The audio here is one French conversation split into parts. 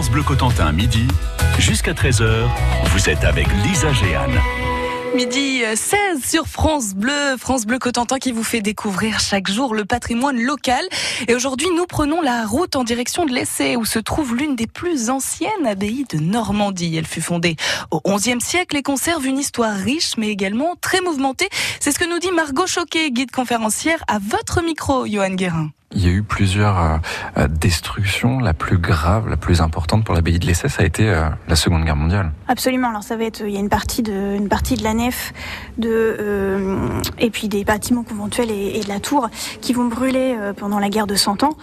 France Bleu Cotentin, midi, jusqu'à 13h, vous êtes avec Lisa Géane. Midi 16 euh, sur France Bleu, France Bleu Cotentin qui vous fait découvrir chaque jour le patrimoine local. Et aujourd'hui, nous prenons la route en direction de l'Essai où se trouve l'une des plus anciennes abbayes de Normandie. Elle fut fondée au XIe siècle et conserve une histoire riche mais également très mouvementée. C'est ce que nous dit Margot Choquet, guide conférencière à votre micro, Johan Guérin. Il y a eu plusieurs euh, euh, destructions. La plus grave, la plus importante pour l'abbaye de l'Essai, ça a été euh, la Seconde Guerre mondiale. Absolument. Alors ça va être, il y a une partie de, une partie de la nef, de, et puis des bâtiments conventuels et, de la tour qui vont brûler pendant la guerre de Cent Ans.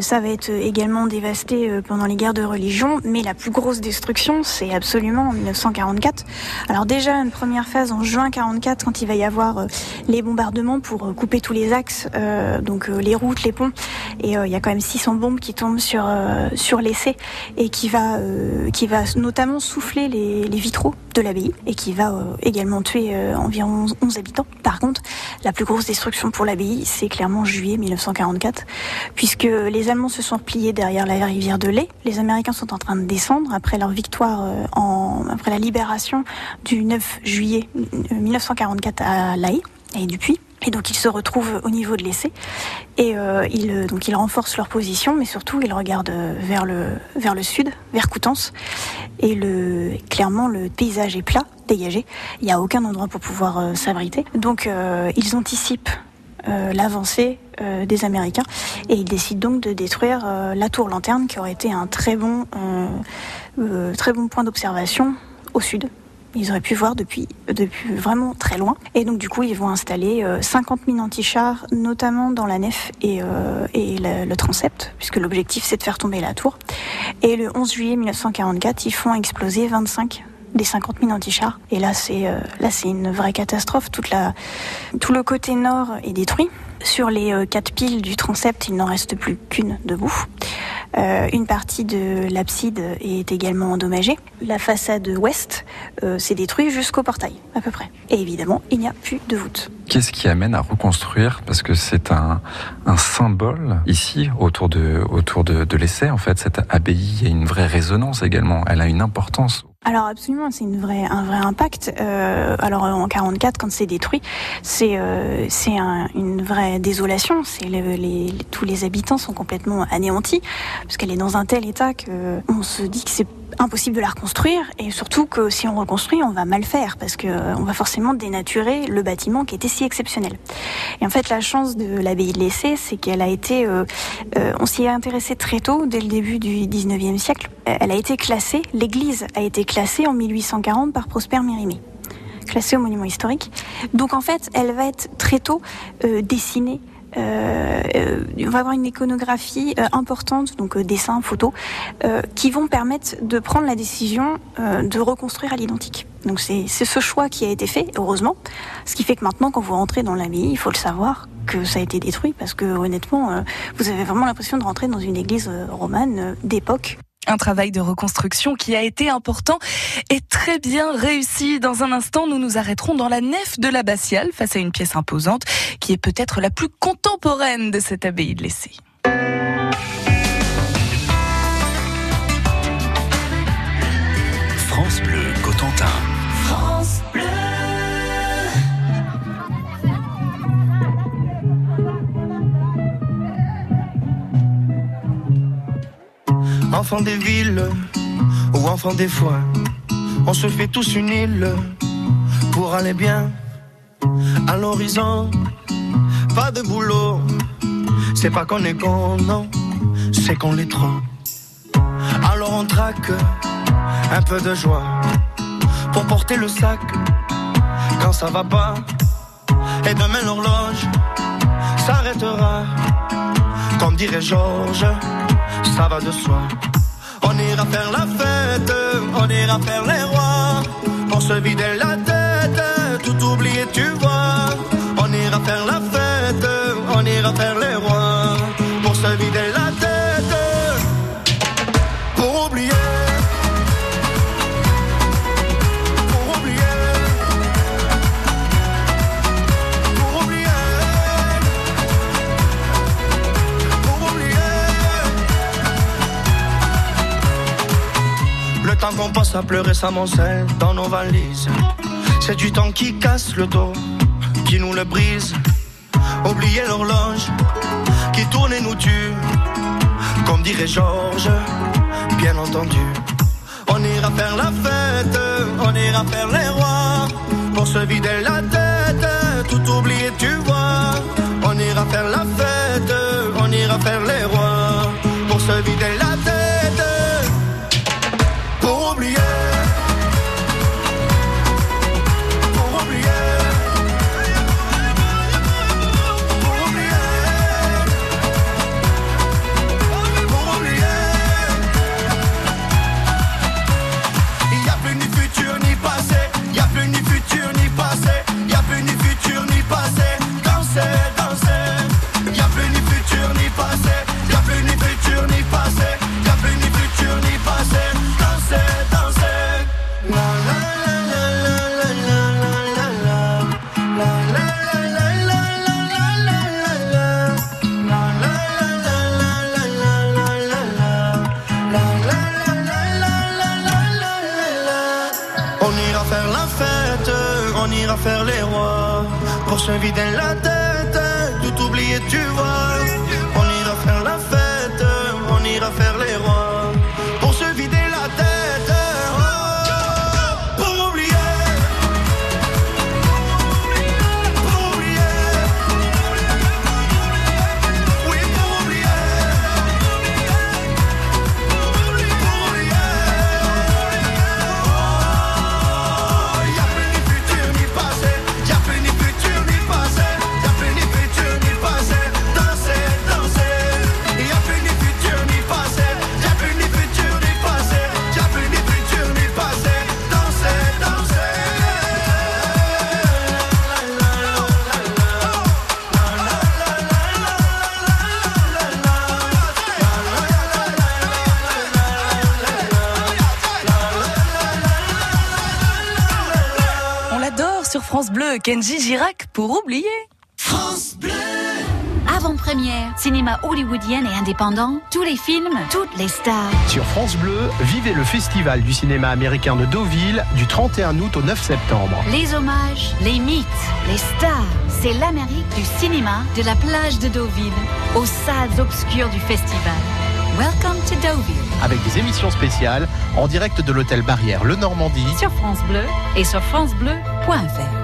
ça va être également dévasté pendant les guerres de religion. Mais la plus grosse destruction, c'est absolument en 1944. Alors déjà une première phase en juin 44, quand il va y avoir les bombardements pour couper tous les axes, donc les routes, les ponts et euh, il y a quand même 600 bombes qui tombent sur euh, sur l'essai et qui va euh, qui va notamment souffler les, vitraux de l'abbaye et qui va également tuer environ 11 habitants. Par contre, la plus grosse destruction pour l'abbaye, c'est clairement juillet 1944, puisque les Allemands se sont repliés derrière la rivière de Lay. Les Américains sont en train de descendre après leur victoire en après la libération du 9 juillet 1944 à La Haye et du Puy. Et donc ils se retrouvent au niveau de l'essai et euh, ils, donc ils renforcent leur position, mais surtout ils regardent vers le, vers le sud, vers Coutances. Et le, clairement le paysage est plat, dégagé. Il n'y a aucun endroit pour pouvoir euh, s'abriter. Donc euh, ils anticipent euh, l'avancée euh, des Américains et ils décident donc de détruire la tour lanterne qui aurait été un très bon, très bon point d'observation au sud ils auraient pu voir depuis, depuis vraiment très loin. Et donc du coup, ils vont installer 50 000 antichars, notamment dans la nef et, euh, et le, transept, puisque l'objectif c'est de faire tomber la tour. Et le 11 juillet 1944, ils font exploser 25 des 50 000 antichars. Et là, c'est euh, là, c'est une vraie catastrophe. Tout le côté nord est détruit. Sur les euh, quatre piles du transept, il n'en reste plus qu'une debout. Euh, une partie de l'abside est également endommagée. La façade ouest euh, s'est détruite jusqu'au portail, à peu près. Et évidemment, il n'y a plus de voûte. Qu'est-ce qui amène à reconstruire? Parce que c'est un, un, symbole ici, autour de, autour de, de l'essai, en fait. Cette abbaye a une vraie résonance également. Elle a une importance alors absolument, c'est une vraie, un vrai impact. Euh, alors en 44, quand c'est détruit, c'est euh, c'est un, une vraie désolation. C'est les, les, tous les habitants sont complètement anéantis parce qu'elle est dans un tel état que on se dit que c'est impossible de la reconstruire et surtout que si on reconstruit, on va mal faire parce que euh, on va forcément dénaturer le bâtiment qui était si exceptionnel. Et en fait, la chance de l'abbaye de l'Essai, c'est qu'elle a été, euh, euh, on s'y est intéressé très tôt, dès le début du 19e siècle. Elle a été classée, l'église a été classée en 1840 par Prosper Mérimée classée au monument historique. Donc en fait, elle va être très tôt dessinée on va avoir une iconographie euh, importante, donc dessin, photos, qui vont permettre de prendre la décision de reconstruire à l'identique. Donc c'est ce choix qui a été fait, heureusement. Ce qui fait que maintenant, quand vous rentrez dans l'abbaye, il faut le savoir que ça a été détruit parce que honnêtement, vous avez vraiment l'impression de rentrer dans une église romane d'époque. Un travail de reconstruction qui a été important et très bien réussi. Dans un instant, nous nous arrêterons dans la nef de l'abbatiale face à une pièce imposante qui est peut-être la plus contemporaine de cette abbaye de l'Essai. France Bleu Cotentin. Enfant des villes ou enfant des foins, on se fait tous une île pour aller bien à l'horizon. Pas de boulot, c'est pas qu'on est con, non, c'est qu'on l'est trop. Alors on traque un peu de joie pour porter le sac quand ça va pas. Et demain l'horloge s'arrêtera, comme dirait Georges ça va de soi. On ira faire la fête, on ira faire les rois, pour se vider la tête, tout oublier, tu vois. Temps qu'on passe à pleurer sa moncelle dans nos valises. C'est du temps qui casse le dos, qui nous le brise. Oublier l'horloge qui tourne et nous tue. Comme dirait Georges, bien entendu. On ira faire la fête, on ira faire les rois. Pour se vider la tête, tout oublier, tu vois. On ira faire la fête, on ira faire les rois. Pour se vider oublier. On ira faire les rois. Pour se vider la tête, tout oublier tu vois France Bleu, Kenji Girac pour oublier. Avant-première, cinéma hollywoodien et indépendant, tous les films, toutes les stars. Sur France Bleu, vivez le festival du cinéma américain de Deauville du 31 août au 9 septembre. Les hommages, les mythes, les stars. C'est l'Amérique du cinéma de la plage de Deauville, aux salles obscures du festival. Welcome to Deauville, Avec des émissions spéciales en direct de l'hôtel Barrière Le Normandie. sur France Bleu et sur francebleu.fr.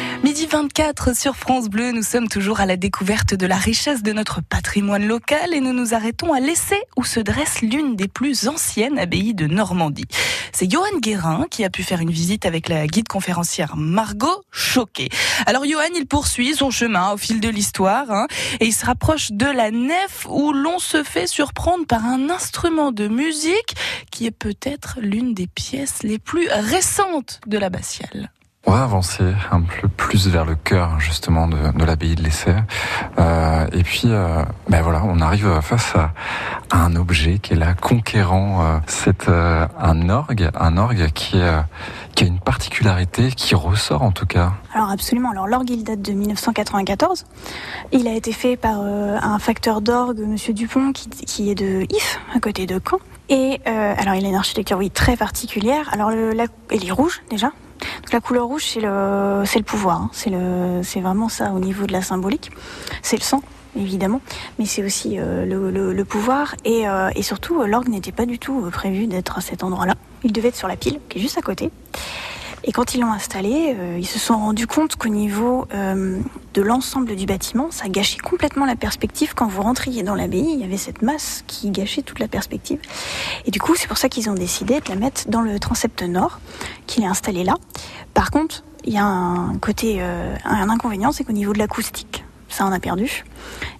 Midi 24 sur France Bleu, nous sommes toujours à la découverte de la richesse de notre patrimoine local et nous nous arrêtons à l'essai où se dresse l'une des plus anciennes abbayes de Normandie. C'est Johan Guérin qui a pu faire une visite avec la guide conférencière Margot Choquet. Alors Johan, il poursuit son chemin au fil de l'histoire hein, et il se rapproche de la nef où l'on se fait surprendre par un instrument de musique qui est peut-être l'une des pièces les plus récentes de l'abbatiale. On va avancer un peu plus vers le cœur justement de, de l'abbaye de l'Essai. Euh, et puis, euh, ben voilà, on arrive face à, à un objet qui est là, conquérant. Euh, c'est euh, un orgue, un orgue qui, euh, qui a une particularité qui ressort en tout cas. Alors absolument. Alors l'orgue il date de 1994. Il a été fait par euh, un facteur d'orgue, Monsieur Dupont, qui, qui est de If, à côté de Caen. Et euh, alors il a une architecture oui très particulière. Alors le, la, elle est rouge déjà. La couleur rouge c'est le pouvoir. hein. C'est vraiment ça au niveau de la symbolique. C'est le sang évidemment, mais c'est aussi euh, le, pouvoir et, euh, surtout euh, l'orgue n'était pas du tout prévu d'être à cet endroit-là. Il devait être sur la pile qui est juste à côté. Et quand ils l'ont installé, euh, ils se sont rendus compte qu'au niveau euh, de l'ensemble du bâtiment, ça gâchait complètement la perspective. Quand vous rentriez dans l'abbaye, il y avait cette masse qui gâchait toute la perspective. Et du coup, c'est pour ça qu'ils ont décidé de la mettre dans le transept nord, qu'il est installé là. Par contre, il y a un côté, euh, un inconvénient, c'est qu'au niveau de l'acoustique, ça on a perdu.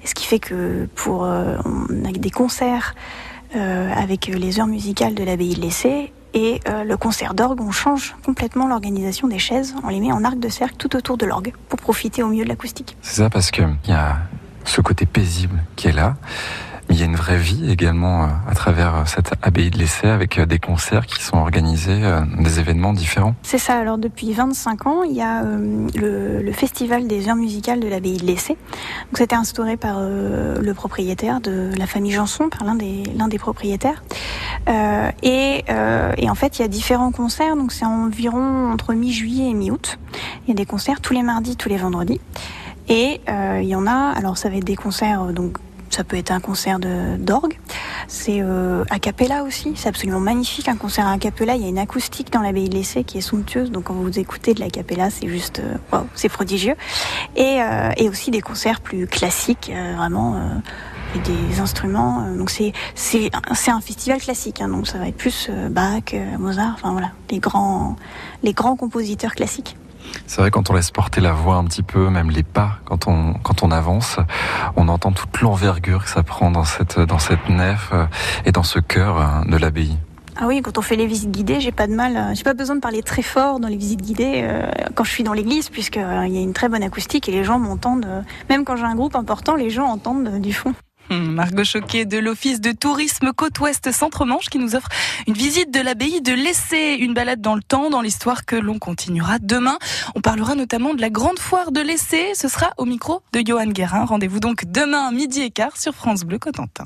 Et ce qui fait que pour, euh, on a des concerts euh, avec les heures musicales de l'abbaye de l'Essai et euh, le concert d'orgue, on change complètement l'organisation des chaises. On les met en arc de cercle tout autour de l'orgue pour profiter au mieux de l'acoustique. C'est ça parce que il y a ce côté paisible qui est là. Il y a une vraie vie également à travers cette abbaye de l'Essai avec des concerts qui sont organisés, des événements différents. C'est ça. Alors depuis 25 ans, il y a le, festival des heures musicales de l'abbaye de l'Essai. Donc c'était instauré par le propriétaire de la famille Janson, par l'un des propriétaires. et, et en fait, il y a différents concerts. Donc c'est environ entre mi-juillet et mi-août. Il y a des concerts tous les mardis, tous les vendredis. Et euh, il y en a, alors ça va être des concerts, euh, donc ça peut être un concert d'orgue, c'est euh, a cappella aussi, c'est absolument magnifique un concert a cappella, il y a une acoustique dans l'abbaye de l'Essai qui est somptueuse, donc quand vous écoutez de la cappella, c'est juste, euh, c'est prodigieux. Et, et, aussi des concerts plus classiques, vraiment et des instruments. donc c'est c'est c'est un festival classique, hein, donc ça va être plus Bach, Mozart, enfin voilà, les grands les grands compositeurs classiques. C'est vrai quand on laisse porter la voix un petit peu, même les pas, quand on quand on avance, on entend toute l'envergure que ça prend dans cette dans cette nef euh, et dans ce cœur euh, de l'abbaye. Ah oui, quand on fait les visites guidées, j'ai pas de mal, euh, j'ai pas besoin de parler très fort dans les visites guidées quand je suis dans l'église, puisqu'il y a une très bonne acoustique et les gens m'entendent. même quand j'ai un groupe important, les gens entendent du fond. Margot Choquet de l'Office de tourisme Côte-Ouest Centre-Manche qui nous offre une visite de l'abbaye de l'Essai, une balade dans le temps, dans l'histoire que l'on continuera demain. On parlera notamment de la grande foire de l'Essai. Ce sera au micro de Johan Guérin. Rendez-vous donc demain midi et quart sur France Bleu Cotentin.